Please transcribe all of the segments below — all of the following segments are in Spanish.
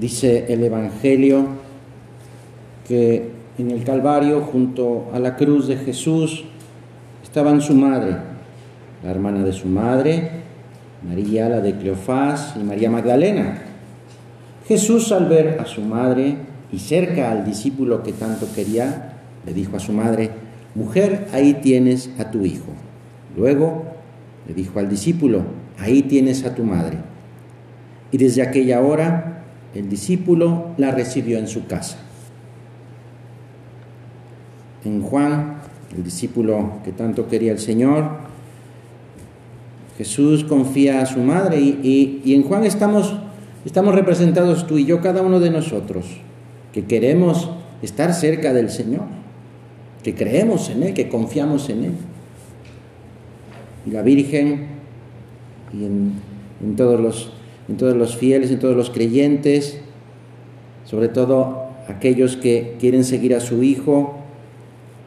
Dice el Evangelio que en el Calvario, junto a la cruz de Jesús, estaban su madre, la hermana de su madre, María, la de Cleofás y María Magdalena. Jesús al ver a su madre y cerca al discípulo que tanto quería, le dijo a su madre, mujer, ahí tienes a tu hijo. Luego le dijo al discípulo, ahí tienes a tu madre. Y desde aquella hora el discípulo la recibió en su casa. En Juan, el discípulo que tanto quería el Señor, Jesús confía a su madre y, en Juan estamos, estamos representados tú y yo, cada uno de nosotros, que queremos estar cerca del Señor, que creemos en Él, que confiamos en Él. Y la Virgen y en, todos, los, en todos los fieles, en todos los creyentes, sobre todo aquellos que quieren seguir a su Hijo,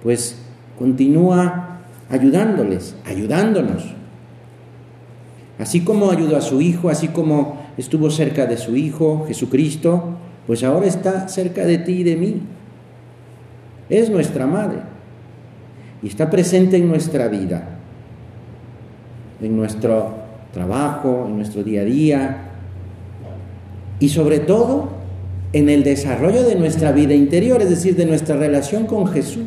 pues continúa ayudándoles, ayudándonos Así como ayudó a su Hijo, así como estuvo cerca de su Hijo, Jesucristo, pues ahora está cerca de ti y de mí. Es nuestra Madre y está presente en nuestra vida, en nuestro trabajo, en nuestro día a día y sobre todo en el desarrollo de nuestra vida interior, es decir, de nuestra relación con Jesús.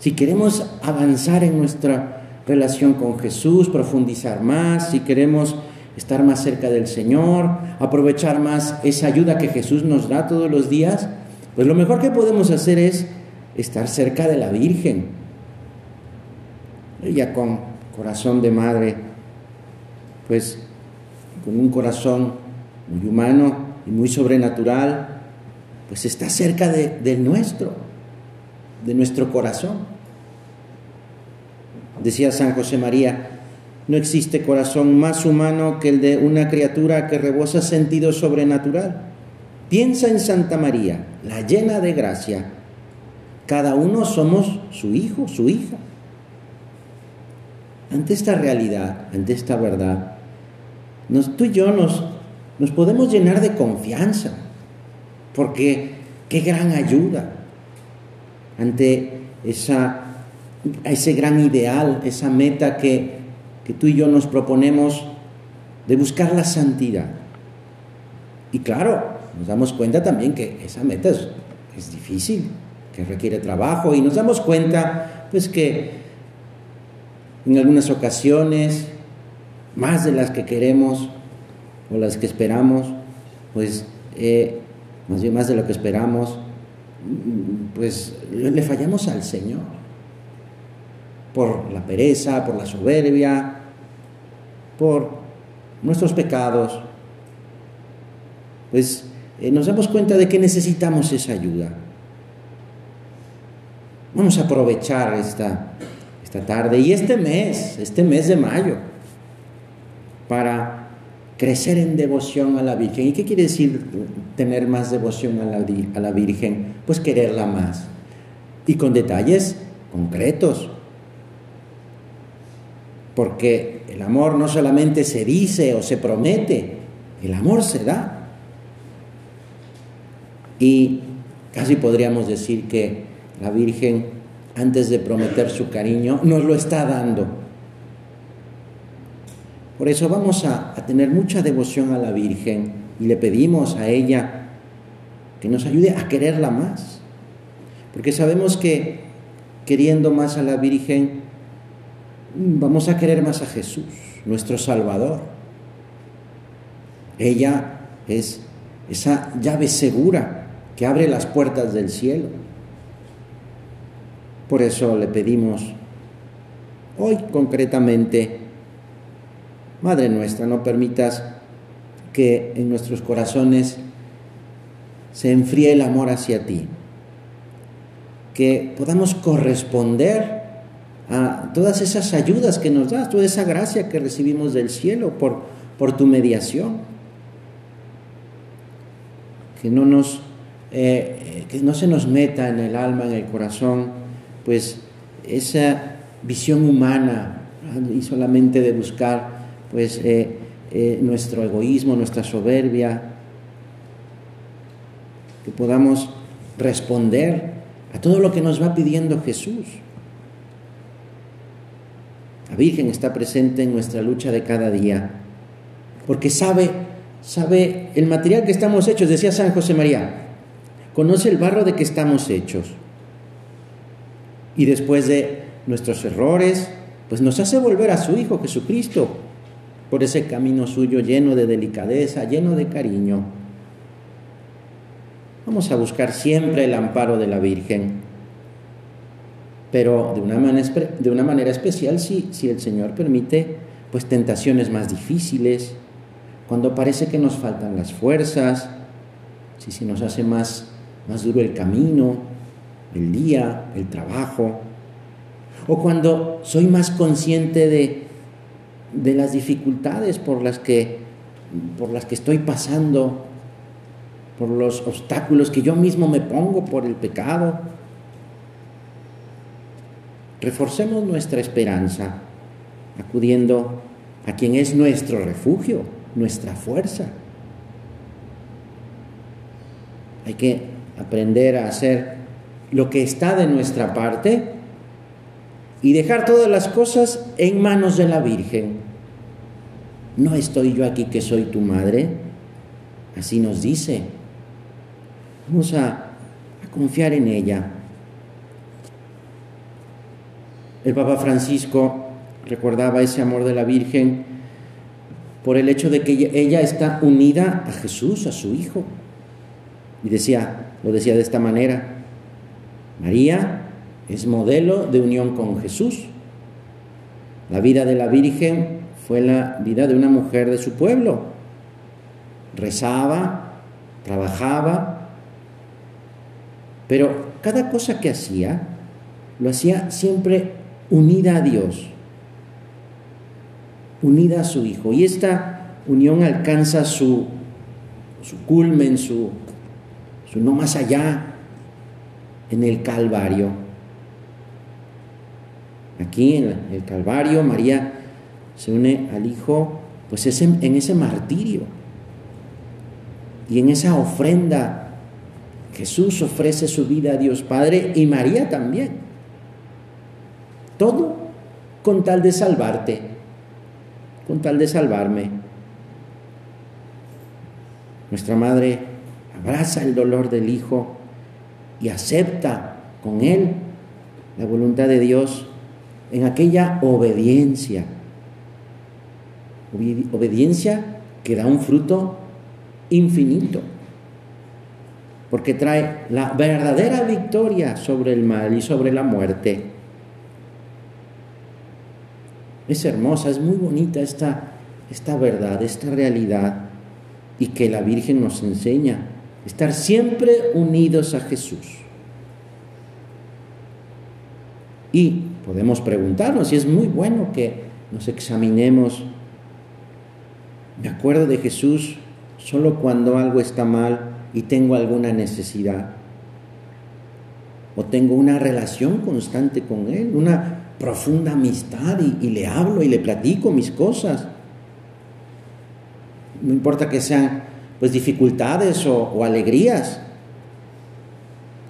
Si queremos avanzar en nuestra relación con Jesús, profundizar más, si queremos estar más cerca del Señor, aprovechar más esa ayuda que Jesús nos da todos los días, pues lo mejor que podemos hacer es estar cerca de la Virgen. Ella con corazón de madre, pues con un corazón muy humano y muy sobrenatural, pues está cerca de, de nuestro, de nuestro corazón. Decía San José María, no existe corazón más humano que el de una criatura que rebosa sentido sobrenatural. Piensa en Santa María, la llena de gracia. Cada uno somos su hijo, su hija. Ante esta realidad, ante esta verdad, tú y yo nos, nos podemos llenar de confianza, porque qué gran ayuda ante esa ese gran ideal, esa meta que, tú y yo nos proponemos de buscar la santidad. Y claro, nos damos cuenta también que esa meta es, es difícil, que requiere trabajo y nos damos cuenta pues que en algunas ocasiones, más de las que queremos o las que esperamos, pues eh, más bien más de lo que esperamos, pues le fallamos al Señor por la pereza, por la soberbia, por nuestros pecados, pues eh, nos damos cuenta de que necesitamos esa ayuda. Vamos a aprovechar esta, esta tarde y este mes, este mes de mayo, para crecer en devoción a la Virgen. ¿Y qué quiere decir tener más devoción a la, Virgen? Pues quererla más. Y con detalles concretos, porque el amor no solamente se dice o se promete, el amor se da. Y casi podríamos decir que la Virgen, antes de prometer su cariño, nos lo está dando. Por eso vamos a, tener mucha devoción a la Virgen y le pedimos a ella que nos ayude a quererla más. Porque sabemos que queriendo más a la Virgen, vamos a querer más a Jesús, nuestro Salvador. Ella es esa llave segura que abre las puertas del cielo. Por eso le pedimos hoy concretamente, Madre nuestra, no permitas que en nuestros corazones se enfríe el amor hacia ti, que podamos corresponder a todas esas ayudas que nos das, toda esa gracia que recibimos del cielo por, por tu mediación. Que no, nos, eh, que no se nos meta en el alma, en el corazón, pues esa visión humana y solamente de buscar pues eh, eh, nuestro egoísmo, nuestra soberbia, que podamos responder a todo lo que nos va pidiendo Jesús. La Virgen está presente en nuestra lucha de cada día, porque sabe, sabe el material que estamos hechos, decía San José María, conoce el barro de que estamos hechos. Y después de nuestros errores, pues nos hace volver a su Hijo Jesucristo por ese camino suyo lleno de delicadeza, lleno de cariño. Vamos a buscar siempre el amparo de la Virgen, pero de una manera, especial si, el Señor permite pues tentaciones más difíciles, cuando parece que nos faltan las fuerzas, si nos hace más, más duro el camino, el día, el trabajo, o cuando soy más consciente de, de las dificultades por las, que, por las que estoy pasando, por los obstáculos que yo mismo me pongo por el pecado. Reforcemos nuestra esperanza acudiendo a quien es nuestro refugio, nuestra fuerza. Hay que aprender a hacer lo que está de nuestra parte y dejar todas las cosas en manos de la Virgen. No estoy yo aquí que soy tu madre, así nos dice. Vamos a, confiar en ella. El Papa Francisco recordaba ese amor de la Virgen por el hecho de que ella está unida a Jesús, a su Hijo. Y decía, lo decía de esta manera, María es modelo de unión con Jesús. La vida de la Virgen fue la vida de una mujer de su pueblo. Rezaba, trabajaba, pero cada cosa que hacía lo hacía siempre unida a Dios, unida a su Hijo. Y esta unión alcanza su, su culmen, su, su no más allá, en el Calvario. Aquí en el Calvario, María se une al Hijo pues en ese martirio. Y en esa ofrenda Jesús ofrece su vida a Dios Padre y María también. Todo con tal de salvarte, con tal de salvarme. Nuestra Madre abraza el dolor del Hijo y acepta con Él la voluntad de Dios en aquella obediencia. Obediencia que da un fruto infinito, porque trae la verdadera victoria sobre el mal y sobre la muerte. Es hermosa, es muy bonita esta, esta verdad, esta realidad, y que la Virgen nos enseña, estar siempre unidos a Jesús. Y podemos preguntarnos, y es muy bueno que nos examinemos. Me acuerdo de Jesús solo cuando algo está mal y tengo alguna necesidad. O tengo una relación constante con Él, una profunda amistad y, le hablo y le platico mis cosas. No importa que sean pues dificultades o, o alegrías.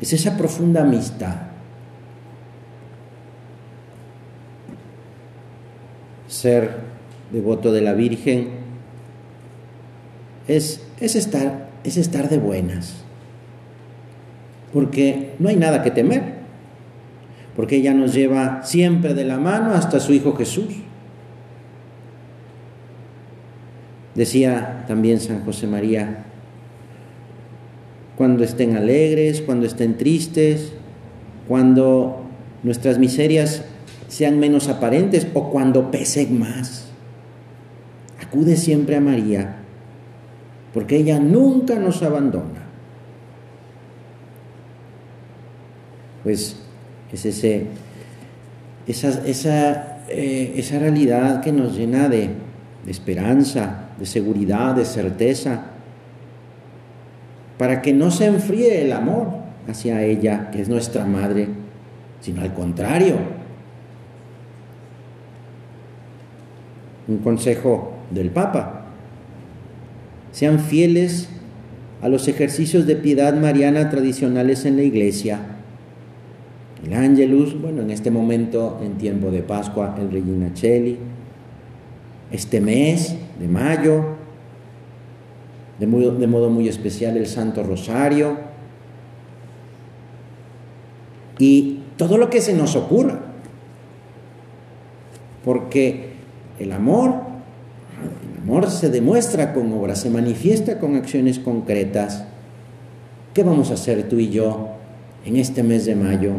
Es esa profunda amistad ser devoto de la Virgen es, es, estar, es estar de buenas, porque no hay nada que temer, porque ella nos lleva siempre de la mano hasta su Hijo Jesús. Decía también San José María, cuando estén alegres, cuando estén tristes, cuando nuestras miserias sean menos aparentes o cuando pesen más. Acude siempre a María, porque ella nunca nos abandona. Pues es ese, esa, esa, eh, esa realidad que nos llena de, de esperanza, de seguridad, de certeza, para que no se enfríe el amor hacia ella, que es nuestra madre, sino al contrario, un consejo del Papa. Sean fieles a los ejercicios de piedad mariana tradicionales en la iglesia. El Angelus, bueno, en este momento, en tiempo de Pascua, el Regina Cheli. Este mes de mayo, de, de modo muy especial, el Santo Rosario. Y todo lo que se nos ocurra. Porque el amor, amor se demuestra con obras, se manifiesta con acciones concretas. ¿Qué vamos a hacer tú y yo en este mes de mayo?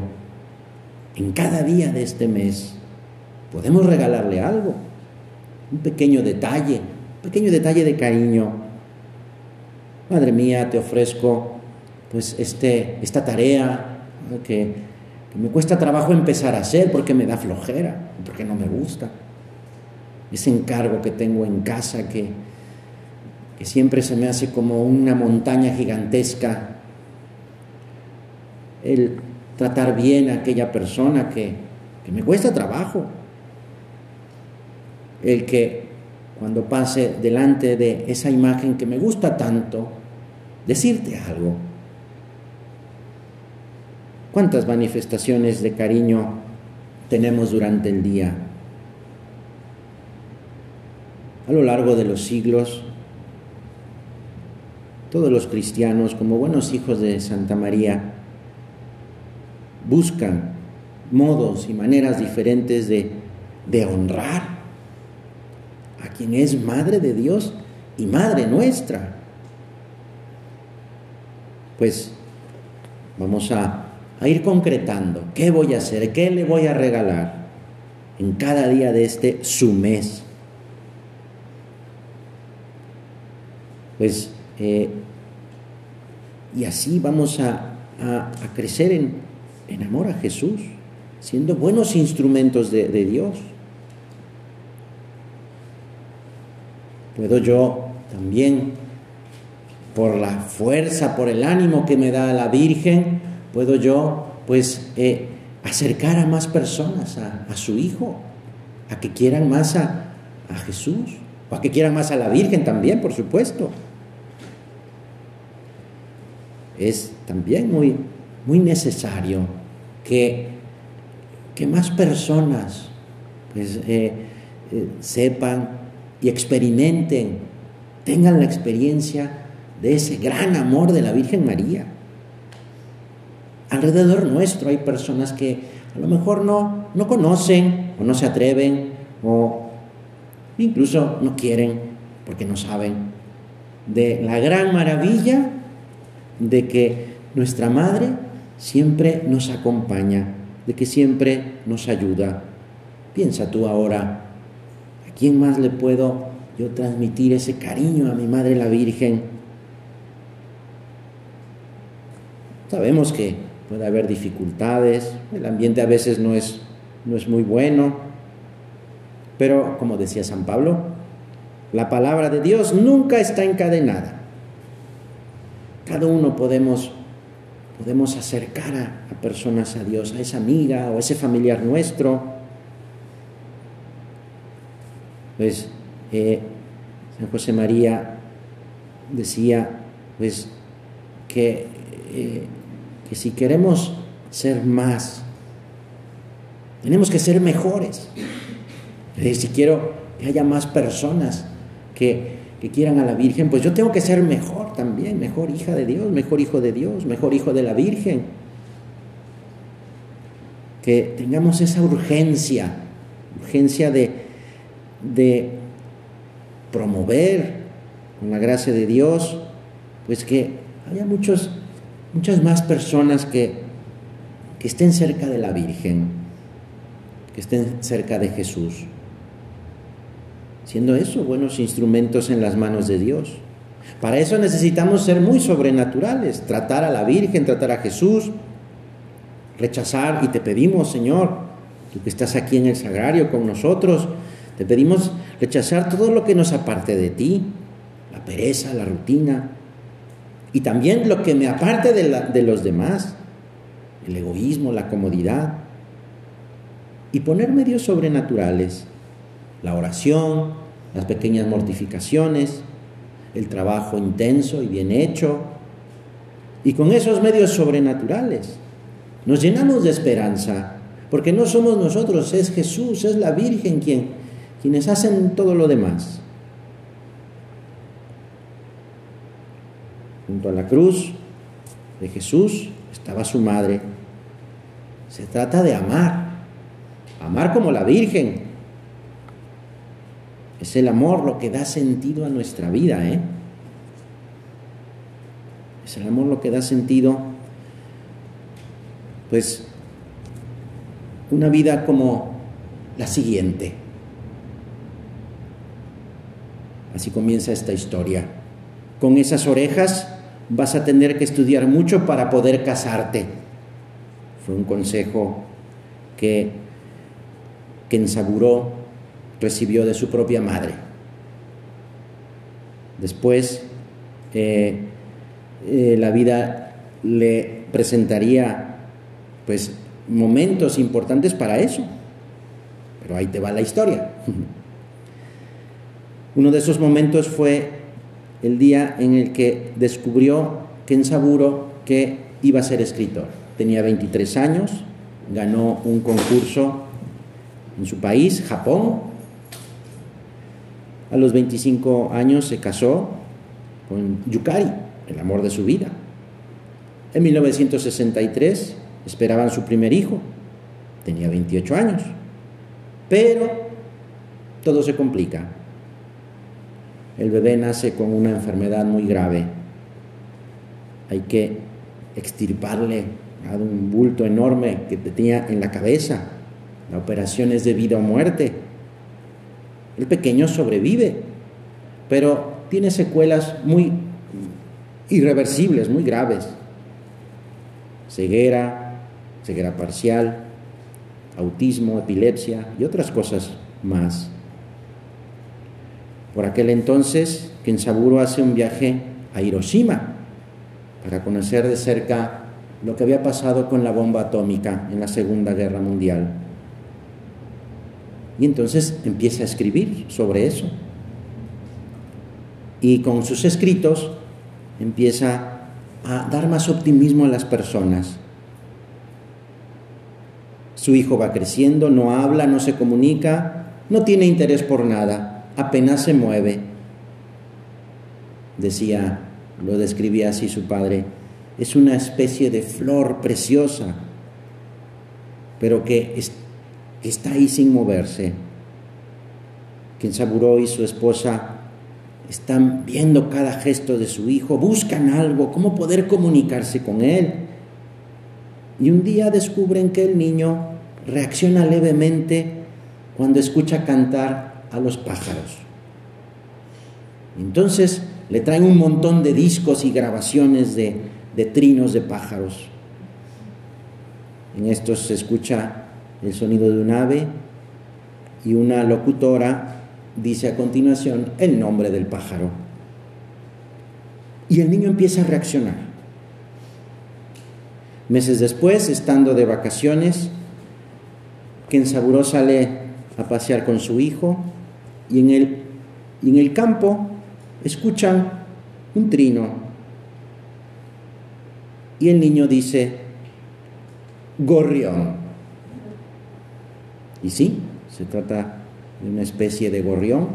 En cada día de este mes podemos regalarle algo, un pequeño detalle, un pequeño detalle de cariño. Madre mía, te ofrezco pues este, esta tarea que, que me cuesta trabajo empezar a hacer porque me da flojera, porque no me gusta ese encargo que tengo en casa que, siempre se me hace como una montaña gigantesca, el tratar bien a aquella persona que me cuesta trabajo, el que cuando pase delante de esa imagen que me gusta tanto, decirte algo. ¿Cuántas manifestaciones de cariño tenemos durante el día? A lo largo de los siglos, todos los cristianos, como buenos hijos de Santa María, buscan modos y maneras diferentes de, honrar a quien es Madre de Dios y Madre nuestra. Pues vamos a ir concretando qué voy a hacer, qué le voy a regalar en cada día de este su mes. Pues, eh, y así vamos a, crecer en, amor a Jesús, siendo buenos instrumentos de, de Dios. Puedo yo también, por la fuerza, por el ánimo que me da la Virgen, puedo yo, pues, eh, acercar a más personas a, su Hijo, a que quieran más a, a Jesús, o a que quieran más a la Virgen también, por supuesto es también muy, muy necesario que, que más personas pues, eh, eh, sepan y experimenten, tengan la experiencia de ese gran amor de la Virgen María. Alrededor nuestro hay personas que a lo mejor no, no conocen o no se atreven o incluso no quieren porque no saben de la gran maravilla de que nuestra madre siempre nos acompaña, de que siempre nos ayuda. Piensa tú ahora, ¿a quién más le puedo yo transmitir ese cariño a mi Madre la Virgen? Sabemos que puede haber dificultades, el ambiente a veces no es, no es muy bueno, pero como decía San Pablo, la palabra de Dios nunca está encadenada. Cada uno podemos, podemos acercar a, personas a Dios, a esa amiga o a ese familiar nuestro. Pues eh, San José María decía pues que, eh, que si queremos ser más, tenemos que ser mejores. si quiero que haya más personas que, que quieran a la Virgen, pues yo tengo que ser mejor también, mejor hija de Dios, mejor hijo de Dios, mejor hijo de la Virgen. Que tengamos esa urgencia, urgencia de, de promover con la gracia de Dios, pues que haya muchos, muchas más personas que, que estén cerca de la Virgen, que estén cerca de Jesús siendo eso buenos instrumentos en las manos de Dios. Para eso necesitamos ser muy sobrenaturales, tratar a la Virgen, tratar a Jesús, rechazar y te pedimos, Señor, tú que estás aquí en el sagrario con nosotros, te pedimos rechazar todo lo que nos aparte de ti, la pereza, la rutina, y también lo que me aparte de, los demás, el egoísmo, la comodidad, y poner medios sobrenaturales la oración, las pequeñas mortificaciones, el trabajo intenso y bien hecho, y con esos medios sobrenaturales nos llenamos de esperanza, porque no somos nosotros, es Jesús, es la Virgen quien, quienes hacen todo lo demás. Junto a la cruz de Jesús estaba su madre. Se trata de amar, amar como la Virgen. Es el amor lo que da sentido a nuestra vida, ¿eh? Es el amor lo que da sentido, pues, una vida como la siguiente. Así comienza esta historia. Con esas orejas vas a tener que estudiar mucho para poder casarte. Fue un consejo que Kensaburo recibió de su propia madre. Después, eh, eh, la vida le presentaría pues momentos importantes para eso. Pero ahí te va la historia. Uno de esos momentos fue el día en el que descubrió Ken Saburo que iba a ser escritor. Tenía 23 años, ganó un concurso en su país, Japón. A los 25 años se casó con Yukari, el amor de su vida. En 1963 esperaban su primer hijo, tenía 28 años, pero todo se complica el bebé nace con una enfermedad muy grave. Hay que extirparle a un bulto enorme que tenía en la cabeza. La operación es de vida o muerte. El pequeño sobrevive, pero tiene secuelas muy irreversibles, muy graves. Ceguera, ceguera parcial, autismo, epilepsia y otras cosas más. Por aquel entonces, Kensaburo hace un viaje a Hiroshima para conocer de cerca lo que había pasado con la bomba atómica en la Segunda Guerra Mundial. Y entonces empieza a escribir sobre eso. Y con sus escritos empieza a dar más optimismo a las personas. Su hijo va creciendo, no habla, no se comunica, no tiene interés por nada apenas se mueve. Decía, lo describía así su padre, es una especie de flor preciosa, pero que está ahí sin moverse. Quien Saburó y su esposa están viendo cada gesto de su hijo, buscan algo, cómo poder comunicarse con él. Y un día descubren que el niño reacciona levemente cuando escucha cantar a los pájaros. Entonces le traen un montón de discos y grabaciones de, de trinos de pájaros. En estos se escucha el sonido de un ave y una locutora dice a continuación el nombre del pájaro. Y el niño empieza a reaccionar. Meses después, estando de vacaciones, Kensaburo sale a pasear con su hijo y en el, en el campo escuchan un trino y el niño dice, gorrión. Y sí, se trata de una especie de gorrión.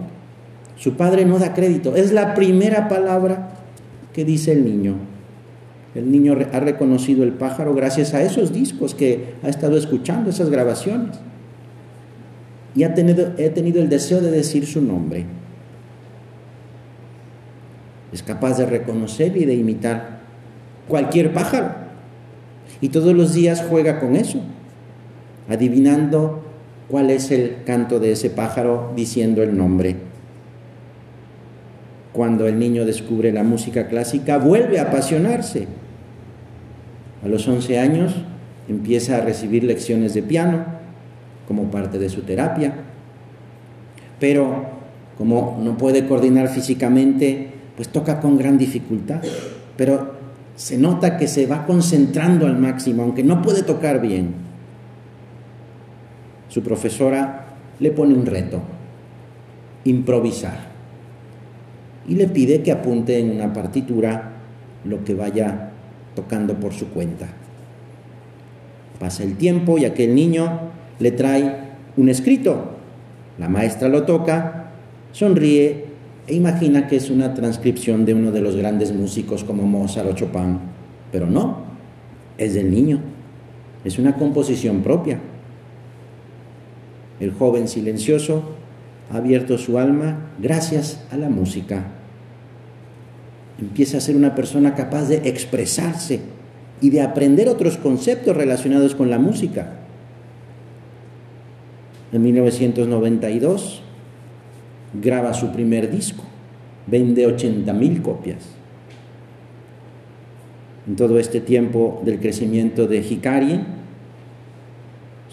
Su padre no da crédito, es la primera palabra que dice el niño. El niño ha reconocido el pájaro gracias a esos discos que ha estado escuchando, esas grabaciones y ha tenido, he tenido el deseo de decir su nombre. Es capaz de reconocer y de imitar cualquier pájaro. Y todos los días juega con eso, adivinando cuál es el canto de ese pájaro diciendo el nombre. Cuando el niño descubre la música clásica, vuelve a apasionarse. A los 11 años empieza a recibir lecciones de piano como parte de su terapia. Pero como no puede coordinar físicamente, pues toca con gran dificultad. Pero se nota que se va concentrando al máximo, aunque no puede tocar bien. Su profesora le pone un reto, improvisar. y le pide que apunte en una partitura lo que vaya tocando por su cuenta. Pasa el tiempo y aquel niño le trae un escrito. La maestra lo toca, sonríe e imagina que es una transcripción de uno de los grandes músicos como Mozart o Chopin, pero no, es del niño, es una composición propia. El joven silencioso ha abierto su alma gracias a la música. Empieza a ser una persona capaz de expresarse y de aprender otros conceptos relacionados con la música. En 1992 graba su primer disco, vende 80 mil copias. En todo este tiempo del crecimiento de Hikari,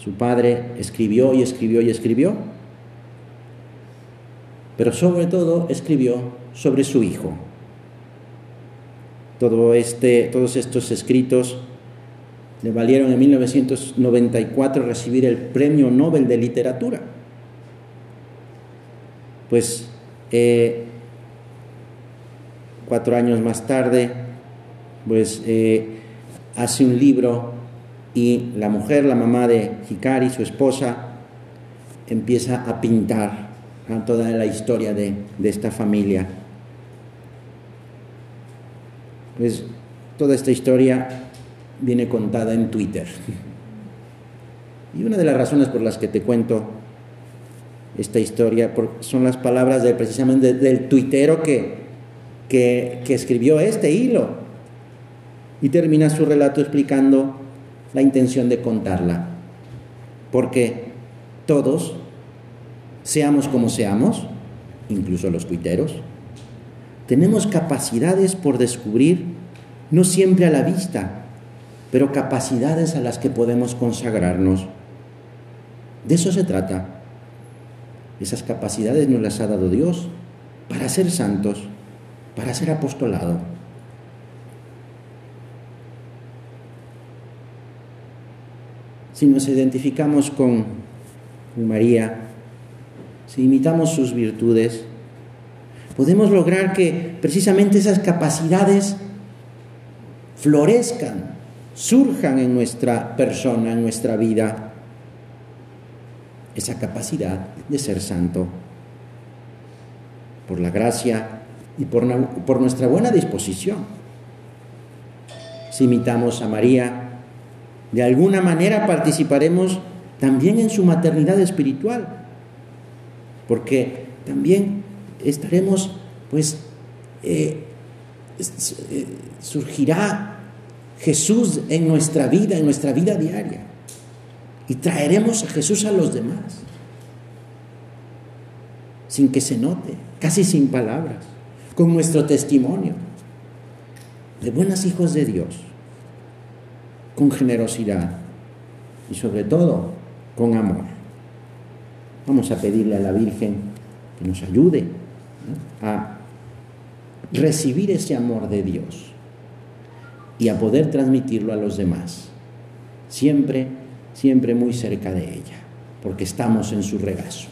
su padre escribió y escribió y escribió, pero sobre todo escribió sobre su hijo. Todo este, todos estos escritos le valieron en 1994 recibir el Premio Nobel de Literatura. Pues eh, cuatro años más tarde, pues eh, hace un libro y la mujer, la mamá de Hikari, su esposa, empieza a pintar toda la historia de, de esta familia. Pues toda esta historia viene contada en Twitter. Y una de las razones por las que te cuento esta historia son las palabras de, precisamente del tuitero que, que escribió este hilo. Y termina su relato explicando la intención de contarla. Porque todos, seamos como seamos, incluso los tuiteros, tenemos capacidades por descubrir, no siempre a la vista, pero capacidades a las que podemos consagrarnos. De eso se trata. Esas capacidades nos las ha dado Dios para ser santos, para ser apostolado. Si nos identificamos con María, si imitamos sus virtudes, podemos lograr que precisamente esas capacidades florezcan, surjan en nuestra persona, en nuestra vida, esa capacidad de ser santo, por la gracia y por, por nuestra buena disposición. Si imitamos a María, de alguna manera participaremos también en su maternidad espiritual, porque también estaremos, pues, eh, eh, surgirá Jesús en nuestra vida, en nuestra vida diaria. Y traeremos a Jesús a los demás, sin que se note, casi sin palabras, con nuestro testimonio de buenos hijos de Dios, con generosidad y sobre todo con amor. Vamos a pedirle a la Virgen que nos ayude a recibir ese amor de Dios y a poder transmitirlo a los demás, siempre, siempre muy cerca de ella, porque estamos en su regazo.